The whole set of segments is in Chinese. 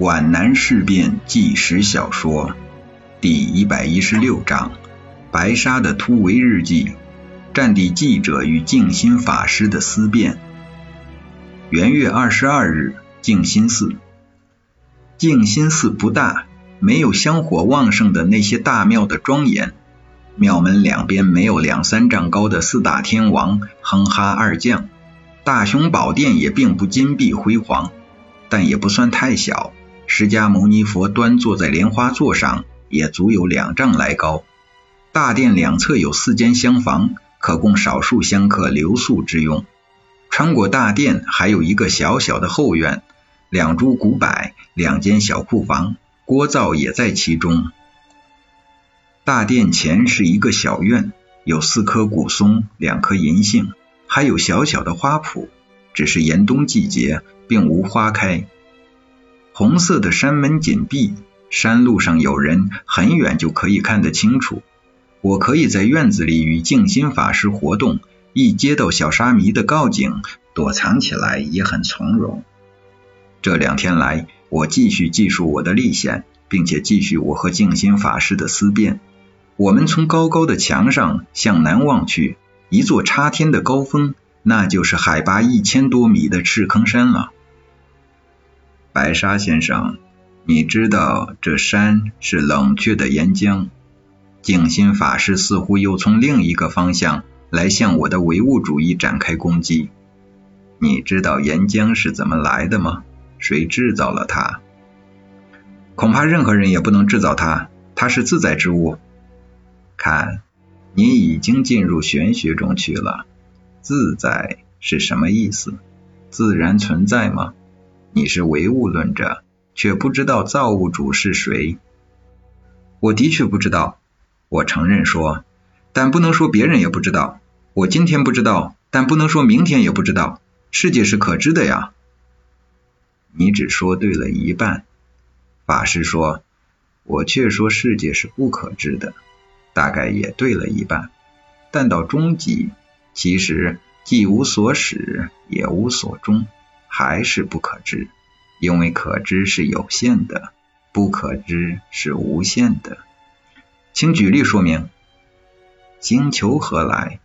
皖南事变纪实小说第一百一十六章：白沙的突围日记，战地记者与静心法师的思辨。元月二十二日，静心寺。静心寺不大，没有香火旺盛的那些大庙的庄严。庙门两边没有两三丈高的四大天王、哼哈二将。大雄宝殿也并不金碧辉煌，但也不算太小。释迦牟尼佛端坐在莲花座上，也足有两丈来高。大殿两侧有四间厢房，可供少数香客留宿之用。穿过大殿，还有一个小小的后院，两株古柏，两间小库房，锅灶也在其中。大殿前是一个小院，有四棵古松，两棵银杏。还有小小的花圃，只是严冬季节，并无花开。红色的山门紧闭，山路上有人，很远就可以看得清楚。我可以在院子里与静心法师活动，一接到小沙弥的告警，躲藏起来也很从容。这两天来，我继续记述我的历险，并且继续我和静心法师的思辨。我们从高高的墙上向南望去。一座插天的高峰，那就是海拔一千多米的赤坑山了。白沙先生，你知道这山是冷却的岩浆。静心法师似乎又从另一个方向来向我的唯物主义展开攻击。你知道岩浆是怎么来的吗？谁制造了它？恐怕任何人也不能制造它，它是自在之物。看。你已经进入玄学中去了。自在是什么意思？自然存在吗？你是唯物论者，却不知道造物主是谁。我的确不知道。我承认说，但不能说别人也不知道。我今天不知道，但不能说明天也不知道。世界是可知的呀。你只说对了一半。法师说，我却说世界是不可知的。大概也对了一半，但到终极，其实既无所始，也无所终，还是不可知。因为可知是有限的，不可知是无限的。请举例说明。星球何来？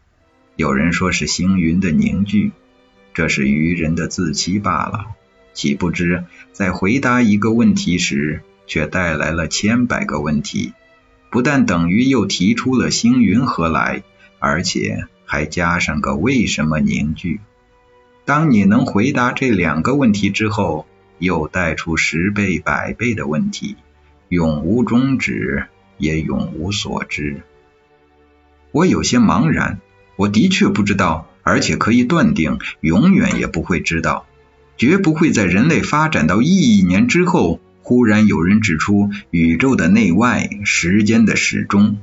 有人说是星云的凝聚，这是愚人的自欺罢了。岂不知在回答一个问题时，却带来了千百个问题。不但等于又提出了星云何来，而且还加上个为什么凝聚。当你能回答这两个问题之后，又带出十倍、百倍的问题，永无终止，也永无所知。我有些茫然，我的确不知道，而且可以断定，永远也不会知道，绝不会在人类发展到亿亿年之后。忽然有人指出宇宙的内外、时间的始终，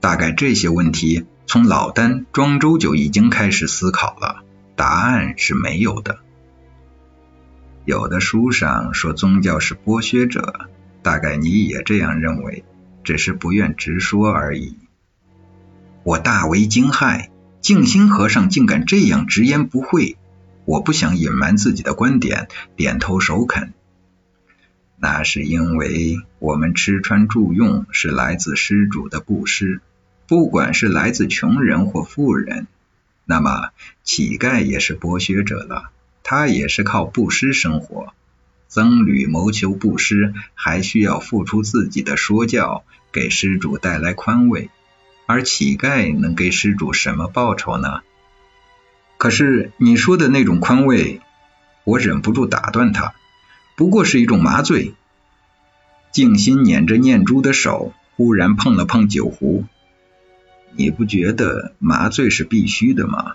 大概这些问题从老丹、庄周就已经开始思考了，答案是没有的。有的书上说宗教是剥削者，大概你也这样认为，只是不愿直说而已。我大为惊骇，静心和尚竟敢这样直言不讳。我不想隐瞒自己的观点，点头首肯。那是因为我们吃穿住用是来自施主的布施，不管是来自穷人或富人。那么乞丐也是剥削者了，他也是靠布施生活。僧侣谋求布施，还需要付出自己的说教，给施主带来宽慰。而乞丐能给施主什么报酬呢？可是你说的那种宽慰，我忍不住打断他。不过是一种麻醉。静心捻着念珠的手忽然碰了碰酒壶。你不觉得麻醉是必须的吗？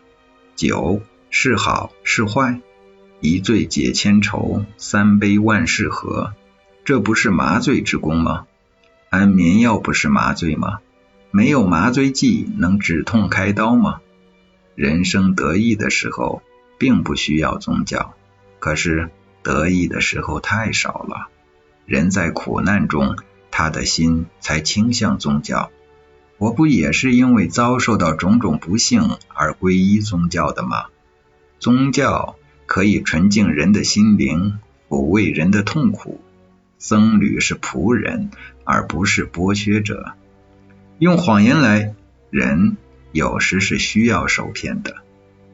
酒是好是坏？一醉解千愁，三杯万事和。这不是麻醉之功吗？安眠药不是麻醉吗？没有麻醉剂能止痛开刀吗？人生得意的时候，并不需要宗教。可是。得意的时候太少了，人在苦难中，他的心才倾向宗教。我不也是因为遭受到种种不幸而皈依宗教的吗？宗教可以纯净人的心灵，抚慰人的痛苦，僧侣是仆人，而不是剥削者。用谎言来，人有时是需要受骗的。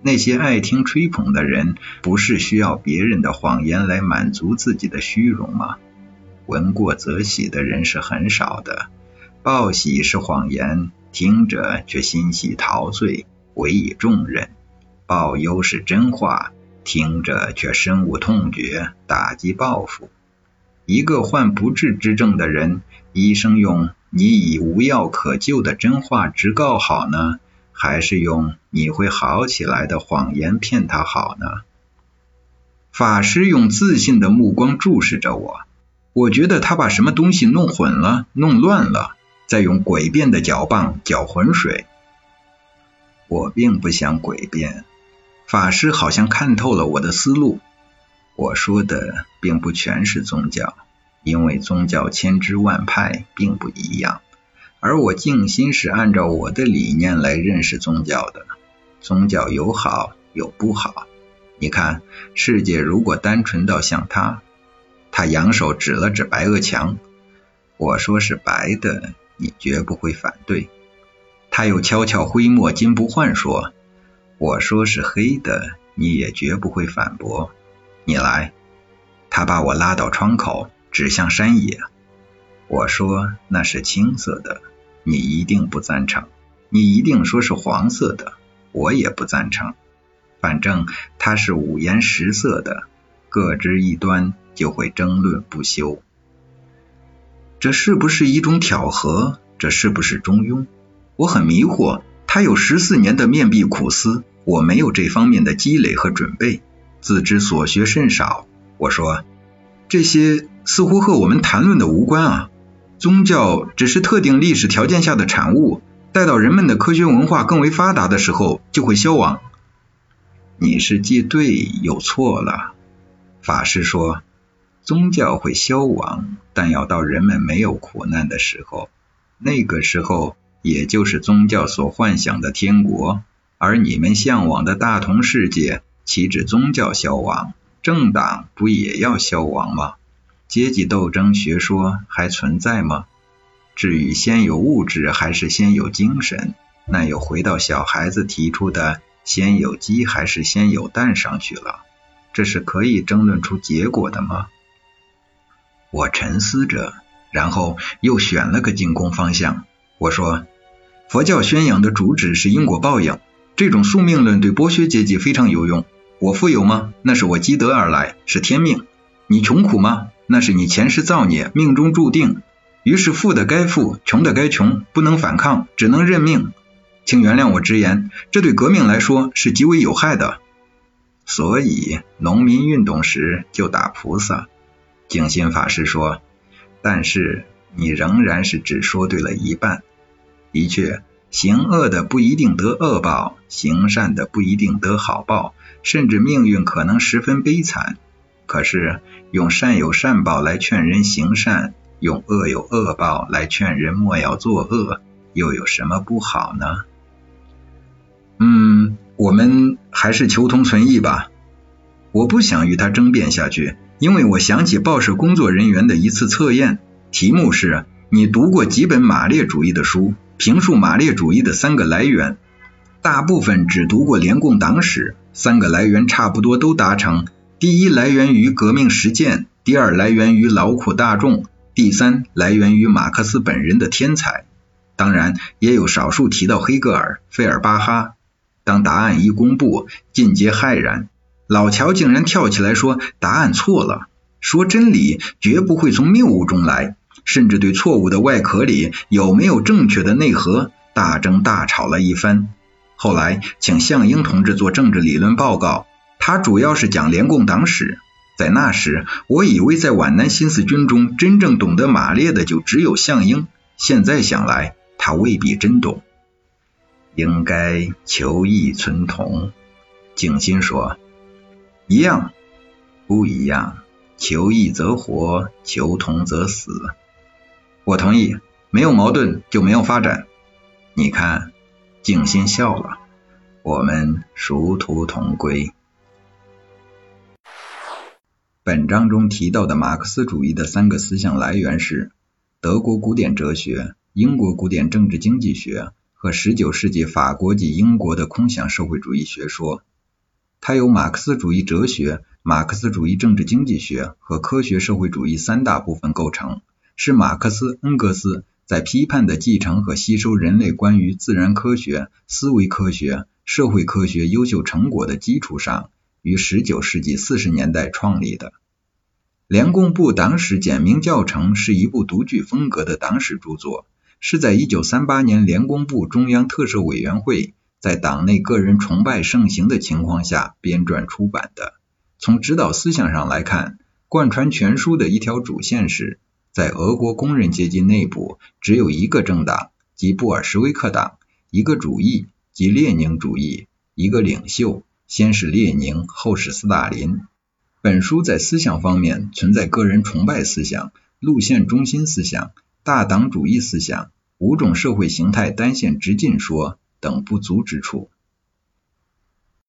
那些爱听吹捧的人，不是需要别人的谎言来满足自己的虚荣吗？闻过则喜的人是很少的，报喜是谎言，听着却欣喜陶醉，委以重任；报忧是真话，听着却深恶痛绝，打击报复。一个患不治之症的人，医生用。你以无药可救的真话直告好呢，还是用你会好起来的谎言骗他好呢？法师用自信的目光注视着我，我觉得他把什么东西弄混了、弄乱了，在用诡辩的搅棒搅浑水。我并不想诡辩，法师好像看透了我的思路。我说的并不全是宗教。因为宗教千支万派，并不一样，而我静心是按照我的理念来认识宗教的。宗教有好有不好。你看，世界如果单纯到像他，他扬手指了指白垩墙，我说是白的，你绝不会反对。他又悄悄挥墨金不换说，我说是黑的，你也绝不会反驳。你来，他把我拉到窗口。指向山野，我说那是青色的，你一定不赞成，你一定说是黄色的，我也不赞成。反正它是五颜十色的，各执一端，就会争论不休。这是不是一种挑合？这是不是中庸？我很迷惑。他有十四年的面壁苦思，我没有这方面的积累和准备，自知所学甚少。我说这些。似乎和我们谈论的无关啊！宗教只是特定历史条件下的产物，待到人们的科学文化更为发达的时候，就会消亡。你是既对又错了。法师说，宗教会消亡，但要到人们没有苦难的时候，那个时候也就是宗教所幻想的天国，而你们向往的大同世界，岂止宗教消亡，政党不也要消亡吗？阶级斗争学说还存在吗？至于先有物质还是先有精神，那又回到小孩子提出的先有鸡还是先有蛋上去了。这是可以争论出结果的吗？我沉思着，然后又选了个进攻方向。我说，佛教宣扬的主旨是因果报应，这种宿命论对剥削阶级非常有用。我富有吗？那是我积德而来，是天命。你穷苦吗？那是你前世造孽，命中注定。于是富的该富，穷的该穷，不能反抗，只能认命。请原谅我直言，这对革命来说是极为有害的。所以农民运动时就打菩萨。静心法师说，但是你仍然是只说对了一半。的确，行恶的不一定得恶报，行善的不一定得好报，甚至命运可能十分悲惨。可是，用善有善报来劝人行善，用恶有恶报来劝人莫要作恶，又有什么不好呢？嗯，我们还是求同存异吧。我不想与他争辩下去，因为我想起报社工作人员的一次测验，题目是：你读过几本马列主义的书？评述马列主义的三个来源。大部分只读过联共党史，三个来源差不多都达成。第一来源于革命实践，第二来源于劳苦大众，第三来源于马克思本人的天才。当然，也有少数提到黑格尔、费尔巴哈。当答案一公布，尽皆骇然。老乔竟然跳起来说答案错了，说真理绝不会从谬误中来，甚至对错误的外壳里有没有正确的内核大争大吵了一番。后来请向英同志做政治理论报告。他主要是讲联共党史，在那时，我以为在皖南新四军中真正懂得马列的就只有项英，现在想来，他未必真懂。应该求异存同，景心说，一样不一样？求异则活，求同则死。我同意，没有矛盾就没有发展。你看，静心笑了，我们殊途同归。本章中提到的马克思主义的三个思想来源是德国古典哲学、英国古典政治经济学和19世纪法国及英国的空想社会主义学说。它由马克思主义哲学、马克思主义政治经济学和科学社会主义三大部分构成，是马克思、恩格斯在批判的继承和吸收人类关于自然科学、思维科学、社会科学优秀成果的基础上。于19世纪40年代创立的联共部党史简明教程是一部独具风格的党史著作，是在1938年联共部中央特设委员会在党内个人崇拜盛行的情况下编撰出版的。从指导思想上来看，贯穿全书的一条主线是，在俄国工人阶级内部只有一个政党，即布尔什维克党；一个主义，即列宁主义；一个领袖。先是列宁，后是斯大林。本书在思想方面存在个人崇拜思想、路线中心思想、大党主义思想、五种社会形态单线直进说等不足之处。